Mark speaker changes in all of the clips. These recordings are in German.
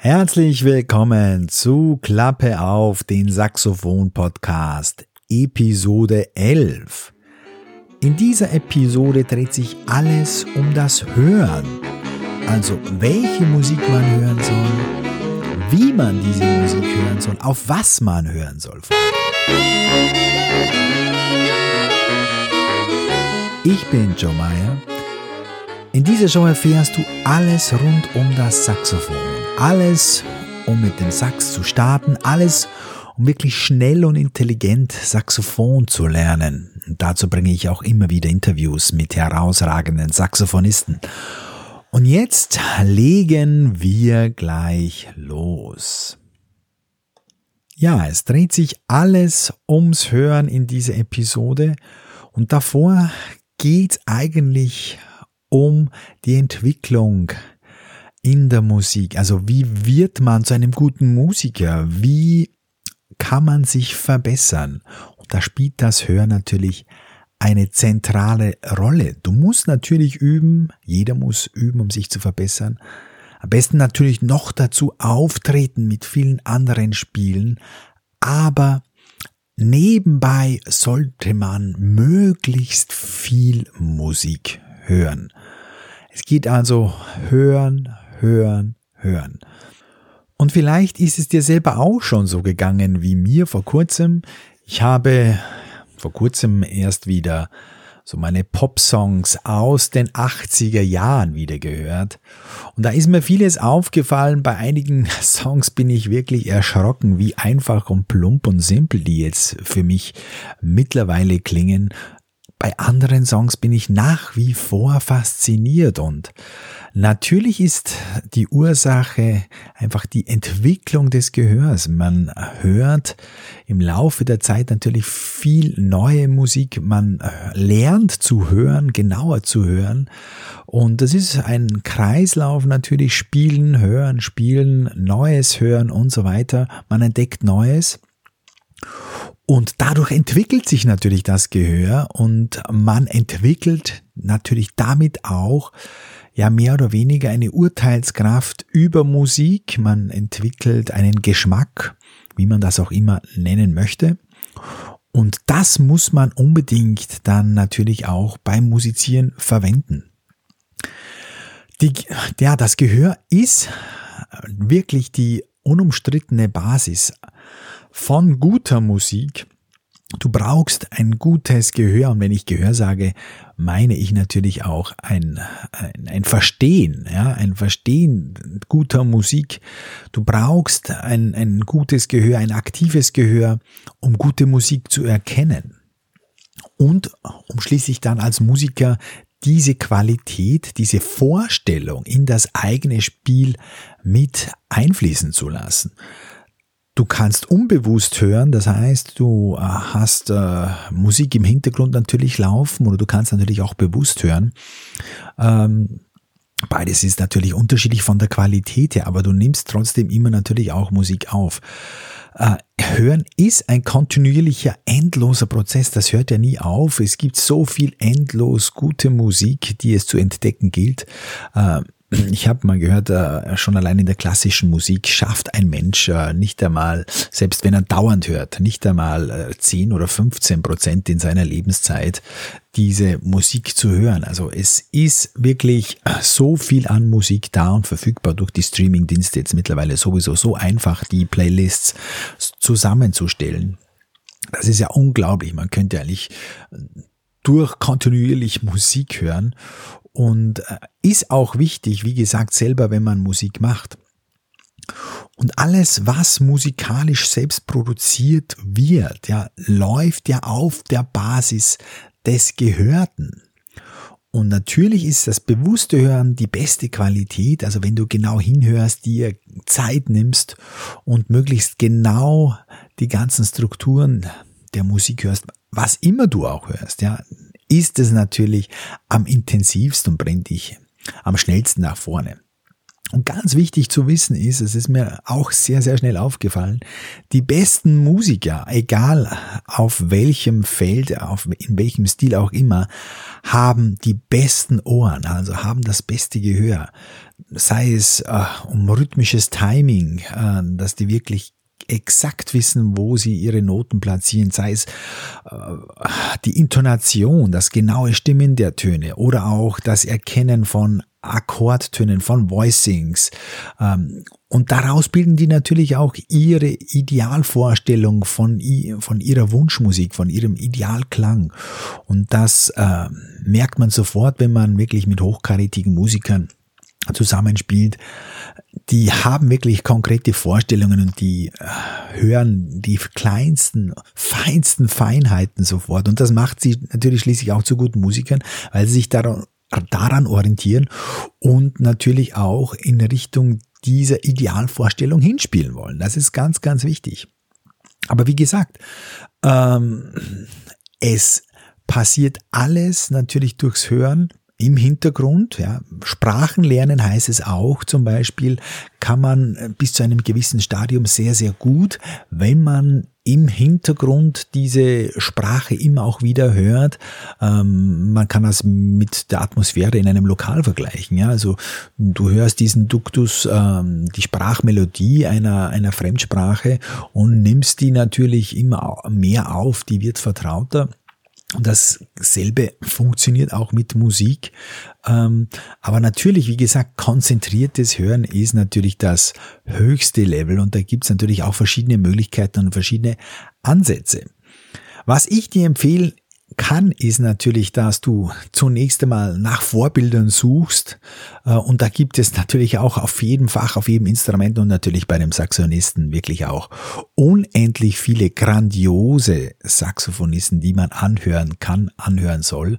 Speaker 1: Herzlich willkommen zu Klappe auf den Saxophon Podcast Episode 11. In dieser Episode dreht sich alles um das Hören. Also welche Musik man hören soll, wie man diese Musik hören soll, auf was man hören soll. Ich bin Joe Meyer. In dieser Show erfährst du alles rund um das Saxophon. Alles, um mit dem Sax zu starten. Alles, um wirklich schnell und intelligent Saxophon zu lernen. Und dazu bringe ich auch immer wieder Interviews mit herausragenden Saxophonisten. Und jetzt legen wir gleich los. Ja, es dreht sich alles ums Hören in dieser Episode. Und davor geht eigentlich um die Entwicklung in der Musik. Also wie wird man zu einem guten Musiker? Wie kann man sich verbessern? Und da spielt das Hören natürlich eine zentrale Rolle. Du musst natürlich üben, jeder muss üben, um sich zu verbessern. Am besten natürlich noch dazu auftreten mit vielen anderen Spielen, aber nebenbei sollte man möglichst viel Musik hören. Es geht also hören, hören, hören. Und vielleicht ist es dir selber auch schon so gegangen wie mir vor kurzem. Ich habe vor kurzem erst wieder so meine Pop-Songs aus den 80er Jahren wieder gehört. Und da ist mir vieles aufgefallen. Bei einigen Songs bin ich wirklich erschrocken, wie einfach und plump und simpel die jetzt für mich mittlerweile klingen. Bei anderen Songs bin ich nach wie vor fasziniert und natürlich ist die Ursache einfach die Entwicklung des Gehörs. Man hört im Laufe der Zeit natürlich viel neue Musik, man lernt zu hören, genauer zu hören und das ist ein Kreislauf natürlich, spielen, hören, spielen, Neues hören und so weiter. Man entdeckt Neues und dadurch entwickelt sich natürlich das Gehör und man entwickelt natürlich damit auch ja mehr oder weniger eine Urteilskraft über Musik. Man entwickelt einen Geschmack, wie man das auch immer nennen möchte. Und das muss man unbedingt dann natürlich auch beim Musizieren verwenden. Die, ja, das Gehör ist wirklich die unumstrittene Basis von guter Musik. Du brauchst ein gutes Gehör und wenn ich Gehör sage, meine ich natürlich auch ein, ein, ein Verstehen, ja, ein Verstehen guter Musik. Du brauchst ein, ein gutes Gehör, ein aktives Gehör, um gute Musik zu erkennen. Und um schließlich dann als Musiker diese Qualität, diese Vorstellung in das eigene Spiel mit einfließen zu lassen. Du kannst unbewusst hören, das heißt, du äh, hast äh, Musik im Hintergrund natürlich laufen oder du kannst natürlich auch bewusst hören. Ähm, beides ist natürlich unterschiedlich von der Qualität her, aber du nimmst trotzdem immer natürlich auch Musik auf. Äh, hören ist ein kontinuierlicher, endloser Prozess. Das hört ja nie auf. Es gibt so viel endlos gute Musik, die es zu entdecken gilt. Äh, ich habe mal gehört, äh, schon allein in der klassischen Musik schafft ein Mensch äh, nicht einmal, selbst wenn er dauernd hört, nicht einmal äh, 10 oder 15 Prozent in seiner Lebenszeit diese Musik zu hören. Also es ist wirklich so viel an Musik da und verfügbar durch die Streaming-Dienste jetzt mittlerweile sowieso so einfach, die Playlists zusammenzustellen. Das ist ja unglaublich. Man könnte eigentlich durch kontinuierlich Musik hören und äh, ist auch wichtig, wie gesagt, selber, wenn man Musik macht. Und alles, was musikalisch selbst produziert wird, ja, läuft ja auf der Basis des Gehörten. Und natürlich ist das bewusste Hören die beste Qualität. Also wenn du genau hinhörst, dir Zeit nimmst und möglichst genau die ganzen Strukturen der Musik hörst, was immer du auch hörst, ja, ist es natürlich am intensivsten und bringt dich am schnellsten nach vorne. Und ganz wichtig zu wissen ist, es ist mir auch sehr, sehr schnell aufgefallen, die besten Musiker, egal auf welchem Feld, auf, in welchem Stil auch immer, haben die besten Ohren, also haben das beste Gehör. Sei es äh, um rhythmisches Timing, äh, dass die wirklich exakt wissen, wo sie ihre Noten platzieren, sei es äh, die Intonation, das genaue Stimmen der Töne oder auch das Erkennen von Akkordtönen, von Voicings. Ähm, und daraus bilden die natürlich auch ihre Idealvorstellung von, von ihrer Wunschmusik, von ihrem Idealklang. Und das äh, merkt man sofort, wenn man wirklich mit hochkarätigen Musikern zusammenspielt, die haben wirklich konkrete Vorstellungen und die äh, hören die kleinsten, feinsten Feinheiten sofort. Und das macht sie natürlich schließlich auch zu guten Musikern, weil sie sich daran, daran orientieren und natürlich auch in Richtung dieser Idealvorstellung hinspielen wollen. Das ist ganz, ganz wichtig. Aber wie gesagt, ähm, es passiert alles natürlich durchs Hören im Hintergrund. Ja. Sprachen lernen heißt es auch zum Beispiel, kann man bis zu einem gewissen Stadium sehr, sehr gut, wenn man im Hintergrund diese Sprache immer auch wieder hört. Ähm, man kann das mit der Atmosphäre in einem Lokal vergleichen. Ja? Also du hörst diesen Duktus, ähm, die Sprachmelodie einer, einer Fremdsprache und nimmst die natürlich immer mehr auf, die wird vertrauter. Und dasselbe funktioniert auch mit Musik. Ähm, aber natürlich, wie gesagt, konzentriertes Hören ist natürlich das höchste Level und da gibt es natürlich auch verschiedene Möglichkeiten und verschiedene Ansätze. Was ich dir empfehle, kann, ist natürlich, dass du zunächst einmal nach Vorbildern suchst. Äh, und da gibt es natürlich auch auf jedem Fach, auf jedem Instrument und natürlich bei dem Saxonisten wirklich auch unendlich viele grandiose Saxophonisten, die man anhören kann, anhören soll.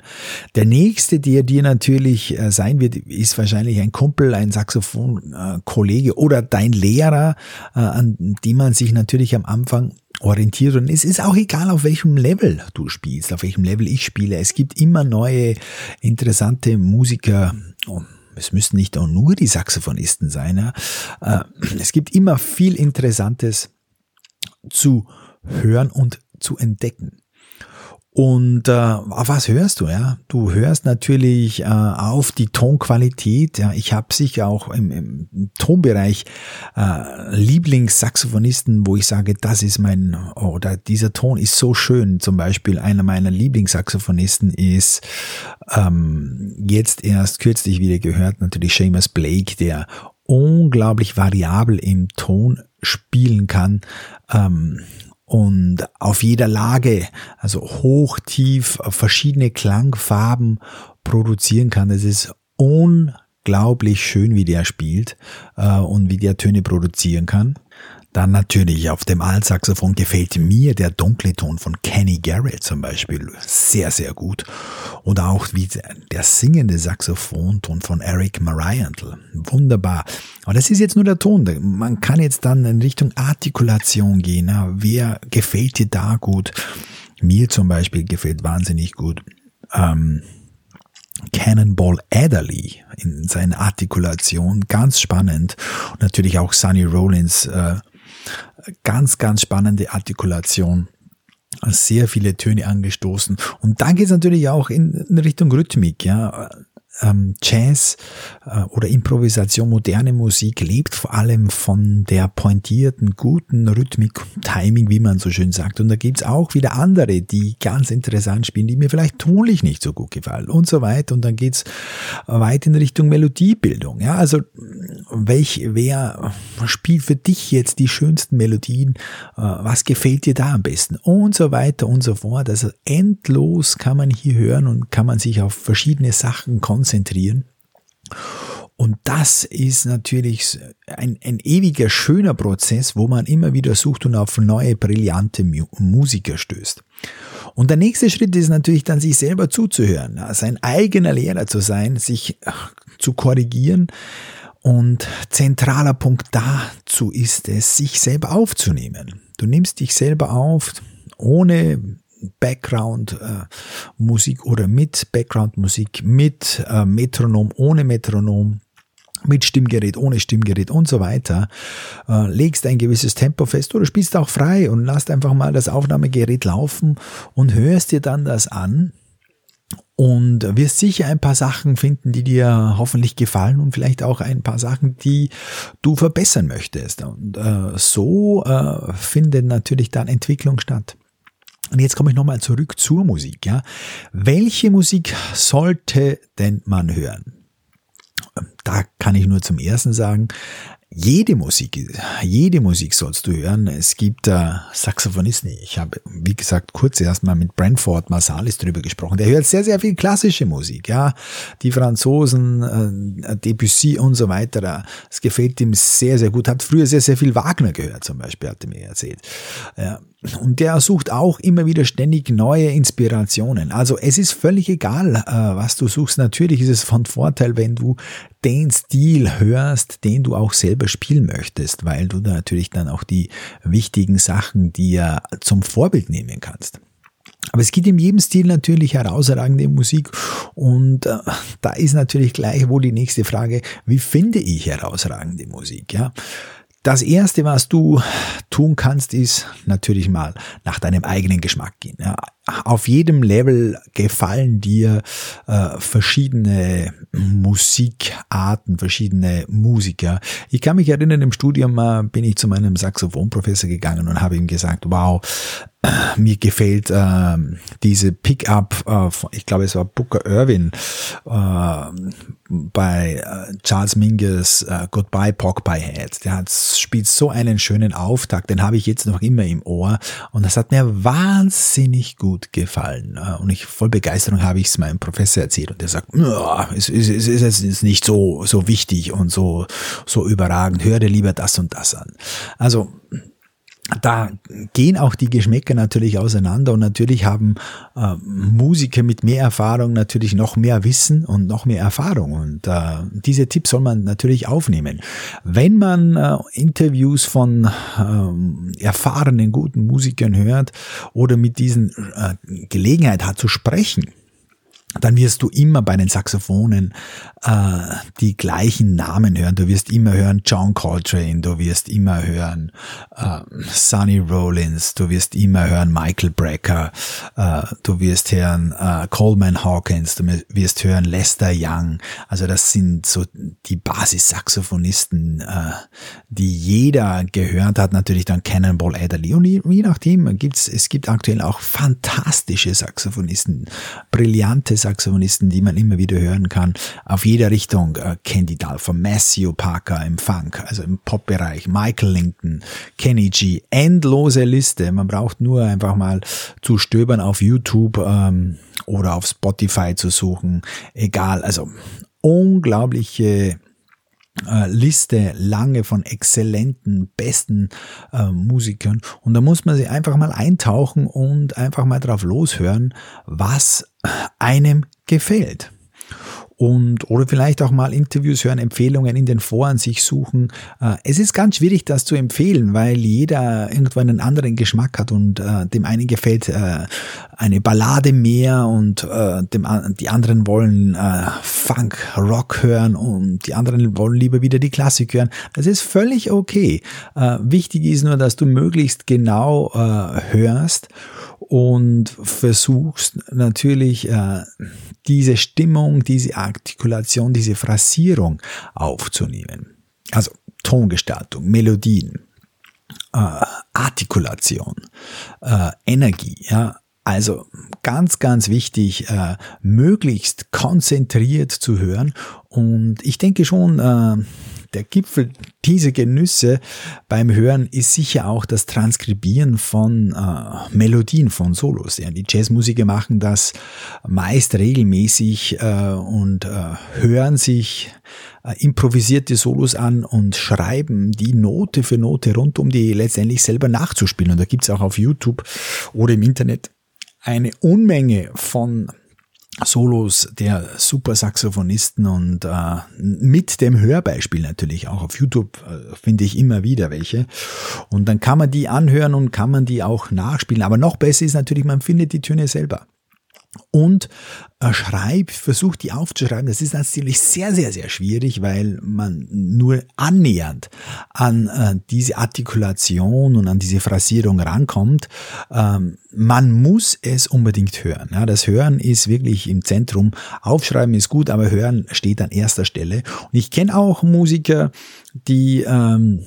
Speaker 1: Der nächste, der dir natürlich äh, sein wird, ist wahrscheinlich ein Kumpel, ein Saxophonkollege oder dein Lehrer, äh, an die man sich natürlich am Anfang orientieren. Es ist auch egal, auf welchem Level du spielst, auf welchem Level ich spiele. Es gibt immer neue, interessante Musiker. Oh, es müssen nicht auch nur die Saxophonisten sein. Ja. Äh, es gibt immer viel Interessantes zu hören und zu entdecken. Und äh, auf was hörst du? Ja, du hörst natürlich äh, auf die Tonqualität. Ja, ich habe sicher auch im, im Tonbereich äh, Lieblingssaxophonisten, wo ich sage, das ist mein oder dieser Ton ist so schön. Zum Beispiel einer meiner Lieblingssaxophonisten ist ähm, jetzt erst kürzlich wieder gehört natürlich Seamus Blake, der unglaublich variabel im Ton spielen kann. Ähm, und auf jeder Lage, also hoch, tief, verschiedene Klangfarben produzieren kann. Das ist unglaublich schön, wie der spielt äh, und wie der Töne produzieren kann. Dann natürlich auf dem Altsaxophon gefällt mir der dunkle Ton von Kenny Garrett zum Beispiel sehr, sehr gut. Und auch wie der singende Saxophonton von Eric Marienthal. Wunderbar. Aber das ist jetzt nur der Ton. Man kann jetzt dann in Richtung Artikulation gehen. Wer gefällt dir da gut? Mir zum Beispiel gefällt wahnsinnig gut. Ähm, Cannonball Adderley in seiner Artikulation, ganz spannend. Und natürlich auch Sonny Rollins äh, Ganz, ganz spannende Artikulation sehr viele Töne angestoßen. Und dann geht es natürlich auch in, in Richtung Rhythmik, ja ähm, Jazz äh, oder Improvisation, moderne Musik lebt vor allem von der pointierten, guten Rhythmik, Timing, wie man so schön sagt. Und da gibt's auch wieder andere, die ganz interessant spielen, die mir vielleicht tonlich nicht so gut gefallen und so weiter. Und dann geht's weit in Richtung Melodiebildung. Ja, also welch, wer spielt für dich jetzt die schönsten Melodien? Äh, was gefällt dir da am besten? Und so weiter und so fort. Also endlos kann man hier hören und kann man sich auf verschiedene Sachen konzentrieren konzentrieren. Und das ist natürlich ein, ein ewiger schöner Prozess, wo man immer wieder sucht und auf neue brillante Musiker stößt. Und der nächste Schritt ist natürlich dann, sich selber zuzuhören, sein eigener Lehrer zu sein, sich zu korrigieren. Und zentraler Punkt dazu ist es, sich selber aufzunehmen. Du nimmst dich selber auf, ohne Background-Musik äh, oder mit Background-Musik, mit äh, Metronom, ohne Metronom. mit Stimmgerät, ohne Stimmgerät und so weiter, äh, legst ein gewisses Tempo fest oder spielst auch frei und lasst einfach mal das Aufnahmegerät laufen und hörst dir dann das an und wirst sicher ein paar Sachen finden, die dir hoffentlich gefallen und vielleicht auch ein paar Sachen, die du verbessern möchtest. Und äh, so äh, findet natürlich dann Entwicklung statt. Und jetzt komme ich nochmal zurück zur Musik. Ja, welche Musik sollte denn man hören? Da kann ich nur zum ersten sagen, jede Musik, jede Musik sollst du hören. Es gibt äh, Saxophonisten. Ich habe, wie gesagt, kurz erstmal mit Brentford Marsalis drüber gesprochen. Der hört sehr, sehr viel klassische Musik. Ja, die Franzosen, äh, Debussy und so weiter. Es gefällt ihm sehr, sehr gut. Hat früher sehr, sehr viel Wagner gehört, zum Beispiel, hat er mir erzählt. Ja. Und der sucht auch immer wieder ständig neue Inspirationen. Also es ist völlig egal, äh, was du suchst. Natürlich ist es von Vorteil, wenn du den Stil hörst, den du auch selber spielen möchtest, weil du da natürlich dann auch die wichtigen Sachen dir zum Vorbild nehmen kannst. Aber es gibt in jedem Stil natürlich herausragende Musik und äh, da ist natürlich gleich wohl die nächste Frage, wie finde ich herausragende Musik, ja? Das erste, was du tun kannst, ist natürlich mal nach deinem eigenen Geschmack gehen. Ja, auf jedem Level gefallen dir äh, verschiedene Musikarten, verschiedene Musiker. Ich kann mich erinnern, im Studium äh, bin ich zu meinem Saxophonprofessor gegangen und habe ihm gesagt, wow, mir gefällt äh, diese Pickup, äh, ich glaube es war Booker Irwin äh, bei äh, Charles Mingus äh, Goodbye Pork Head. Der hat, spielt so einen schönen Auftakt, den habe ich jetzt noch immer im Ohr und das hat mir wahnsinnig gut gefallen. Äh, und ich voll Begeisterung habe ich es meinem Professor erzählt und der sagt, es ist, ist, es ist nicht so, so wichtig und so, so überragend, höre lieber das und das an. Also da gehen auch die Geschmäcker natürlich auseinander und natürlich haben äh, Musiker mit mehr Erfahrung natürlich noch mehr Wissen und noch mehr Erfahrung und äh, diese Tipps soll man natürlich aufnehmen. Wenn man äh, Interviews von äh, erfahrenen guten Musikern hört oder mit diesen äh, Gelegenheit hat zu sprechen, dann wirst du immer bei den Saxophonen äh, die gleichen Namen hören. Du wirst immer hören John Coltrane, du wirst immer hören äh, Sonny Rollins, du wirst immer hören Michael Brecker, äh, du wirst hören äh, Coleman Hawkins, du wirst hören Lester Young. Also das sind so die Basis-Saxophonisten, äh, die jeder gehört hat. Natürlich dann Cannonball Adderley. Und je, je nachdem gibt's es gibt aktuell auch fantastische Saxophonisten, brillante Saxophonisten, die man immer wieder hören kann. Auf jeder Richtung. Äh, Candy Dalfer, Matthew Parker im Funk, also im Pop-Bereich, Michael Linton, Kenny G. Endlose Liste. Man braucht nur einfach mal zu stöbern auf YouTube ähm, oder auf Spotify zu suchen. Egal, also unglaubliche Liste lange von exzellenten, besten äh, Musikern. Und da muss man sich einfach mal eintauchen und einfach mal drauf loshören, was einem gefällt und oder vielleicht auch mal Interviews hören, Empfehlungen in den Foren sich suchen. Äh, es ist ganz schwierig, das zu empfehlen, weil jeder irgendwo einen anderen Geschmack hat und äh, dem einen gefällt äh, eine Ballade mehr und dem, die anderen wollen Funk, Rock hören und die anderen wollen lieber wieder die Klassik hören. Das ist völlig okay. Wichtig ist nur, dass du möglichst genau hörst und versuchst natürlich äh, diese Stimmung, diese Artikulation, diese Phrasierung aufzunehmen. Also Tongestaltung, Melodien, äh, Artikulation, äh, Energie, ja. Also ganz, ganz wichtig, äh, möglichst konzentriert zu hören. Und ich denke schon, äh, der Gipfel dieser Genüsse beim Hören ist sicher auch das Transkribieren von äh, Melodien von Solos. Ja, die Jazzmusiker machen das meist regelmäßig äh, und äh, hören sich äh, improvisierte Solos an und schreiben die Note für Note rund, um die letztendlich selber nachzuspielen. Und da gibt's auch auf YouTube oder im Internet eine Unmenge von Solos der Supersaxophonisten und äh, mit dem Hörbeispiel natürlich auch auf YouTube äh, finde ich immer wieder welche und dann kann man die anhören und kann man die auch nachspielen. Aber noch besser ist natürlich, man findet die Töne selber. Und äh, schreib, versuch die aufzuschreiben. Das ist natürlich sehr, sehr, sehr schwierig, weil man nur annähernd an äh, diese Artikulation und an diese Phrasierung rankommt. Ähm, man muss es unbedingt hören. Ja, das Hören ist wirklich im Zentrum. Aufschreiben ist gut, aber Hören steht an erster Stelle. Und ich kenne auch Musiker, die ähm,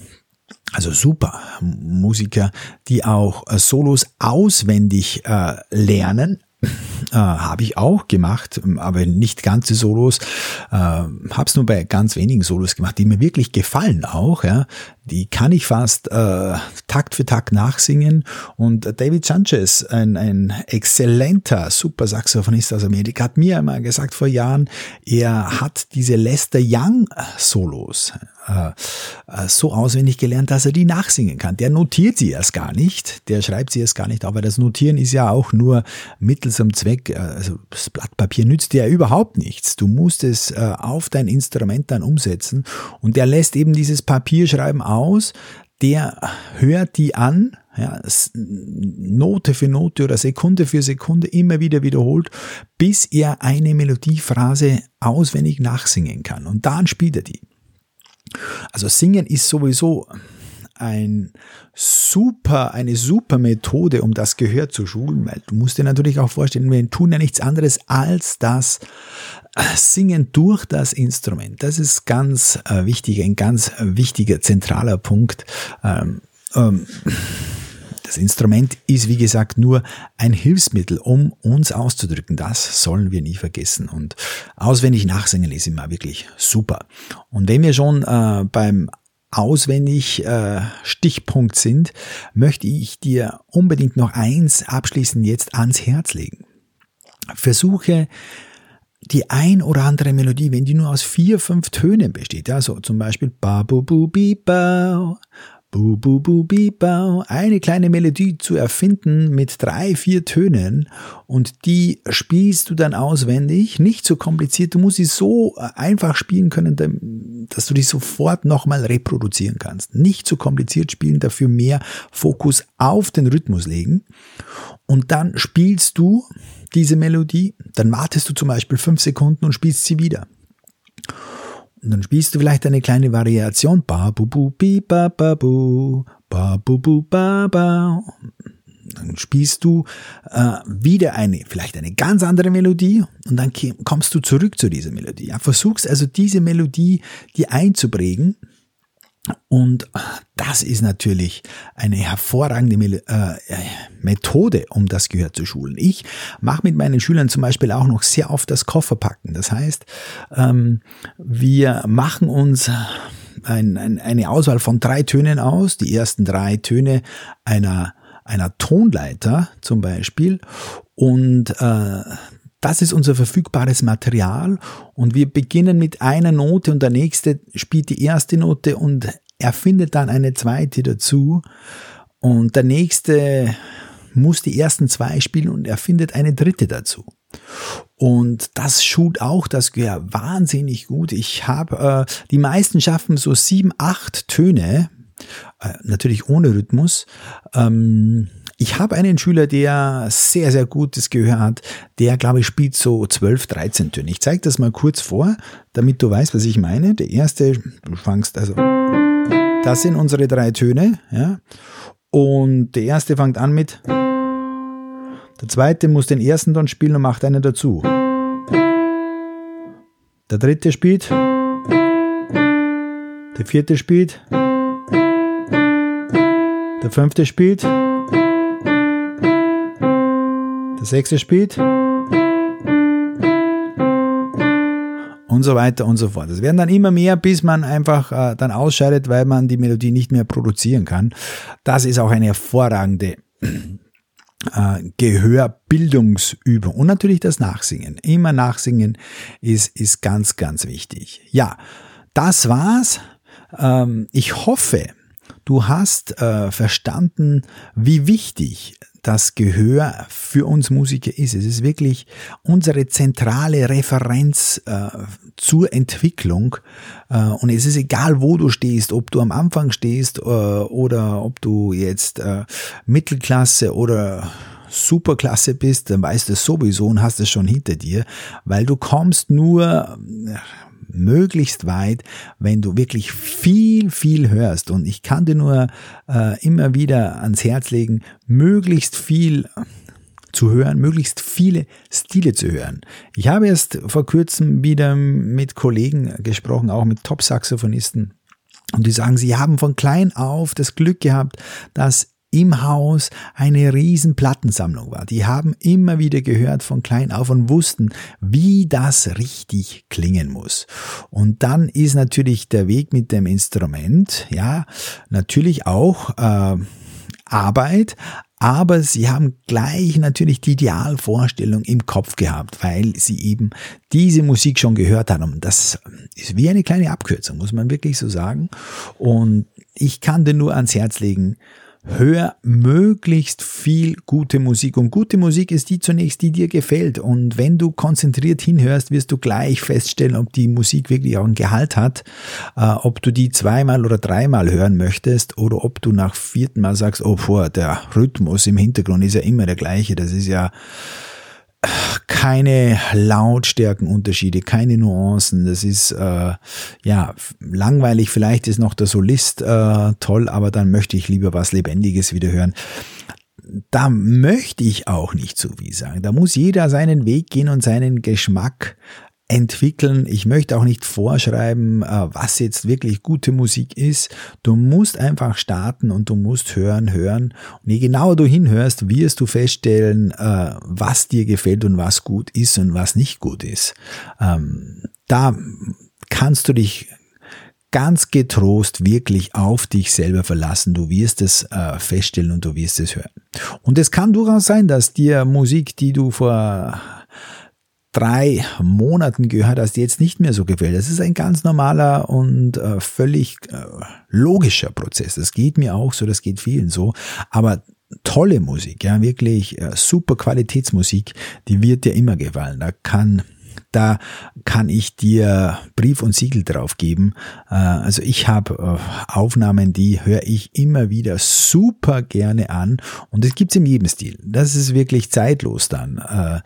Speaker 1: also super Musiker, die auch äh, Solos auswendig äh, lernen, äh, habe ich auch gemacht, aber nicht ganze Solos. Äh, habe es nur bei ganz wenigen Solos gemacht, die mir wirklich gefallen auch. Ja. Die kann ich fast äh, Takt für Takt nachsingen. Und David Sanchez, ein, ein exzellenter super Saxophonist aus Amerika, hat mir einmal gesagt vor Jahren, er hat diese Lester Young Solos äh, äh, so auswendig gelernt, dass er die nachsingen kann. Der notiert sie erst gar nicht, der schreibt sie erst gar nicht, aber das Notieren ist ja auch nur mittels am Zweck, äh, also das Blatt Papier nützt dir ja überhaupt nichts. Du musst es auf dein Instrument dann umsetzen und der lässt eben dieses Papierschreiben aus, der hört die an, ja, Note für Note oder Sekunde für Sekunde immer wieder wiederholt, bis er eine Melodiephrase auswendig nachsingen kann. Und dann spielt er die. Also Singen ist sowieso ein super, eine super Methode, um das Gehör zu schulen, weil du musst dir natürlich auch vorstellen, wir tun ja nichts anderes als das Singen durch das Instrument. Das ist ganz äh, wichtig, ein ganz wichtiger, zentraler Punkt. Ähm, ähm, das Instrument ist, wie gesagt, nur ein Hilfsmittel, um uns auszudrücken. Das sollen wir nie vergessen. Und auswendig nachsingen ist immer wirklich super. Und wenn wir schon äh, beim auswendig äh, Stichpunkt sind, möchte ich dir unbedingt noch eins abschließend jetzt ans Herz legen. Versuche die ein oder andere Melodie, wenn die nur aus vier, fünf Tönen besteht, also zum Beispiel ba bu bu bi Bu, bu, bu, bi, bau, eine kleine Melodie zu erfinden mit drei, vier Tönen. Und die spielst du dann auswendig, nicht so kompliziert, du musst sie so äh, einfach spielen können, dass du die sofort nochmal reproduzieren kannst. Nicht so kompliziert spielen, dafür mehr Fokus auf den Rhythmus legen. Und dann spielst du diese Melodie, dann wartest du zum Beispiel fünf Sekunden und spielst sie wieder. Und dann spielst du vielleicht eine kleine Variation. Ba bu bu bi ba ba bu. Ba bu bu ba ba. Dann spielst du äh, wieder eine, vielleicht eine ganz andere Melodie und dann kommst du zurück zu dieser Melodie. Ja, versuchst also diese Melodie dir einzuprägen und das ist natürlich eine hervorragende äh, Methode, um das Gehör zu schulen. Ich mache mit meinen Schülern zum Beispiel auch noch sehr oft das Kofferpacken. Das heißt, ähm, wir machen uns ein, ein, eine Auswahl von drei Tönen aus, die ersten drei Töne einer einer Tonleiter zum Beispiel und äh, das ist unser verfügbares Material und wir beginnen mit einer Note und der nächste spielt die erste Note und erfindet dann eine zweite dazu und der nächste muss die ersten zwei spielen und erfindet eine dritte dazu. Und das schult auch das Gehör wahnsinnig gut. Ich habe, äh, die meisten schaffen so sieben, acht Töne, äh, natürlich ohne Rhythmus. Ähm, ich habe einen Schüler, der sehr, sehr gutes Gehör hat. Der, glaube ich, spielt so 12, 13 Töne. Ich zeige das mal kurz vor, damit du weißt, was ich meine. Der erste, du fangst also, das sind unsere drei Töne, ja. Und der erste fängt an mit, der zweite muss den ersten dann spielen und macht einen dazu. Der dritte spielt, der vierte spielt, der fünfte spielt, der sechste spielt und so weiter und so fort. Es werden dann immer mehr, bis man einfach äh, dann ausscheidet, weil man die Melodie nicht mehr produzieren kann. Das ist auch eine hervorragende äh, Gehörbildungsübung und natürlich das Nachsingen. Immer Nachsingen ist, ist ganz, ganz wichtig. Ja, das war's. Ähm, ich hoffe, du hast äh, verstanden, wie wichtig das Gehör für uns Musiker ist. Es ist wirklich unsere zentrale Referenz äh, zur Entwicklung. Äh, und es ist egal, wo du stehst, ob du am Anfang stehst äh, oder ob du jetzt äh, Mittelklasse oder super klasse bist, dann weißt du sowieso und hast es schon hinter dir, weil du kommst nur möglichst weit, wenn du wirklich viel, viel hörst. Und ich kann dir nur äh, immer wieder ans Herz legen, möglichst viel zu hören, möglichst viele Stile zu hören. Ich habe erst vor kurzem wieder mit Kollegen gesprochen, auch mit Top-Saxophonisten. Und die sagen, sie haben von klein auf das Glück gehabt, dass im Haus eine riesen Plattensammlung war. Die haben immer wieder gehört von klein auf und wussten, wie das richtig klingen muss. Und dann ist natürlich der Weg mit dem Instrument, ja, natürlich auch äh, Arbeit, aber sie haben gleich natürlich die Idealvorstellung im Kopf gehabt, weil sie eben diese Musik schon gehört haben. Und das ist wie eine kleine Abkürzung, muss man wirklich so sagen. Und ich kann dir nur ans Herz legen, hör möglichst viel gute Musik. Und gute Musik ist die zunächst, die dir gefällt. Und wenn du konzentriert hinhörst, wirst du gleich feststellen, ob die Musik wirklich auch einen Gehalt hat, äh, ob du die zweimal oder dreimal hören möchtest oder ob du nach vierten Mal sagst, oh, boah, der Rhythmus im Hintergrund ist ja immer der gleiche. Das ist ja keine Lautstärkenunterschiede, keine Nuancen. Das ist äh, ja langweilig. Vielleicht ist noch der Solist äh, toll, aber dann möchte ich lieber was Lebendiges wieder hören. Da möchte ich auch nicht so wie sagen. Da muss jeder seinen Weg gehen und seinen Geschmack entwickeln. Ich möchte auch nicht vorschreiben, äh, was jetzt wirklich gute Musik ist. Du musst einfach starten und du musst hören, hören. Und je genauer du hinhörst, wirst du feststellen, äh, was dir gefällt und was gut ist und was nicht gut ist. Ähm, da kannst du dich ganz getrost wirklich auf dich selber verlassen. Du wirst es äh, feststellen und du wirst es hören. Und es kann durchaus sein, dass dir Musik, die du vor drei Monaten gehört hast, jetzt nicht mehr so gefällt. Das ist ein ganz normaler und äh, völlig äh, logischer Prozess. Das geht mir auch so, das geht vielen so. Aber tolle Musik, ja, wirklich äh, super Qualitätsmusik, die wird dir immer gefallen. Da kann da kann ich dir Brief und Siegel drauf geben. Äh, also ich habe äh, Aufnahmen, die höre ich immer wieder super gerne an und es gibt's in jedem Stil. Das ist wirklich zeitlos dann. Äh,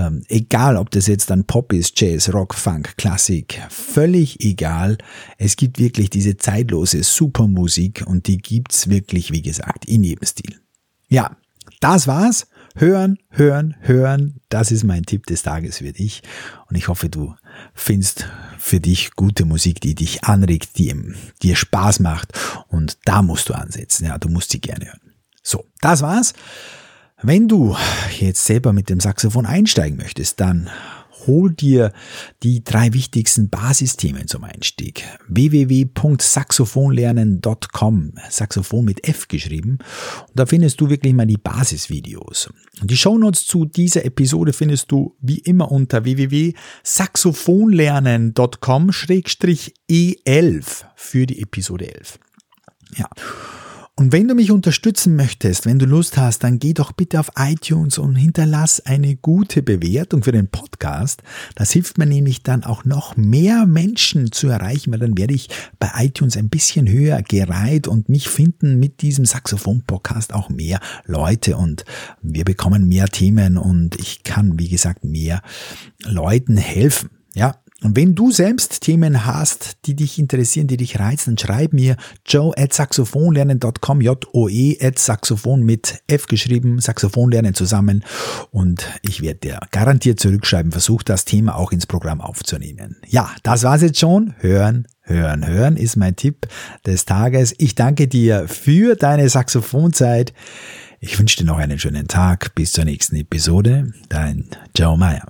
Speaker 1: ähm, egal, ob das jetzt dann Pop ist, Jazz, Rock, Funk, Klassik, völlig egal. Es gibt wirklich diese zeitlose Supermusik und die gibt's wirklich, wie gesagt, in jedem Stil. Ja, das war's. Hören, hören, hören, das ist mein Tipp des Tages für dich. Und ich hoffe, du findest für dich gute Musik, die dich anregt, die dir Spaß macht. Und da musst du ansetzen. Ja, du musst sie gerne hören. So, das war's. Wenn du jetzt selber mit dem Saxophon einsteigen möchtest, dann hol dir die drei wichtigsten Basisthemen zum Einstieg. www.saxophonlernen.com, Saxophon mit F geschrieben. Und da findest du wirklich mal die Basisvideos. Die Shownotes zu dieser Episode findest du wie immer unter www.saxophonlernen.com-e11 für die Episode 11. Ja. Und wenn du mich unterstützen möchtest, wenn du Lust hast, dann geh doch bitte auf iTunes und hinterlass eine gute Bewertung für den Podcast. Das hilft mir nämlich dann auch noch mehr Menschen zu erreichen, weil dann werde ich bei iTunes ein bisschen höher gereiht und mich finden mit diesem Saxophon-Podcast auch mehr Leute und wir bekommen mehr Themen und ich kann, wie gesagt, mehr Leuten helfen. Ja, und wenn du selbst Themen hast, die dich interessieren, die dich reizen, schreib mir joe at saxophonlernen.com, J-O-E at Saxophon mit F geschrieben, Saxophonlernen zusammen. Und ich werde dir garantiert zurückschreiben, versuch das Thema auch ins Programm aufzunehmen. Ja, das war's jetzt schon. Hören, hören, hören ist mein Tipp des Tages. Ich danke dir für deine Saxophonzeit. Ich wünsche dir noch einen schönen Tag. Bis zur nächsten Episode. Dein Joe Meyer.